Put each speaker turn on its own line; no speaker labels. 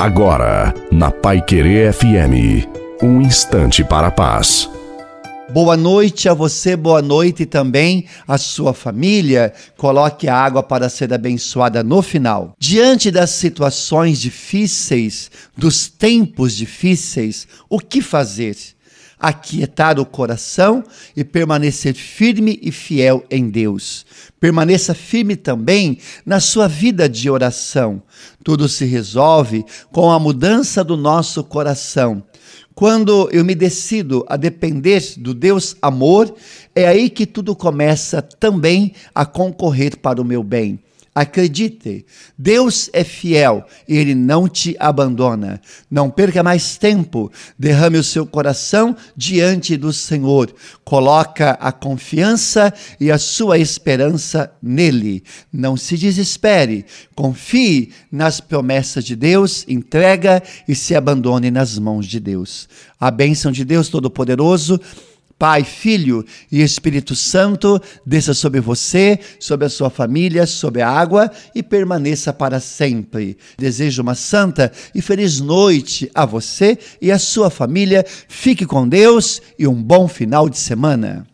Agora, na Pai Querer FM, um instante para a paz.
Boa noite a você, boa noite também à sua família. Coloque a água para ser abençoada no final. Diante das situações difíceis, dos tempos difíceis, o que fazer? Aquietar o coração e permanecer firme e fiel em Deus. Permaneça firme também na sua vida de oração. Tudo se resolve com a mudança do nosso coração. Quando eu me decido a depender do Deus amor, é aí que tudo começa também a concorrer para o meu bem. Acredite, Deus é fiel e Ele não te abandona. Não perca mais tempo, derrame o seu coração diante do Senhor. Coloca a confiança e a sua esperança nele. Não se desespere, confie nas promessas de Deus, entrega e se abandone nas mãos de Deus. A bênção de Deus Todo-Poderoso Pai, Filho e Espírito Santo, desça sobre você, sobre a sua família, sobre a água e permaneça para sempre. Desejo uma santa e feliz noite a você e a sua família. Fique com Deus e um bom final de semana.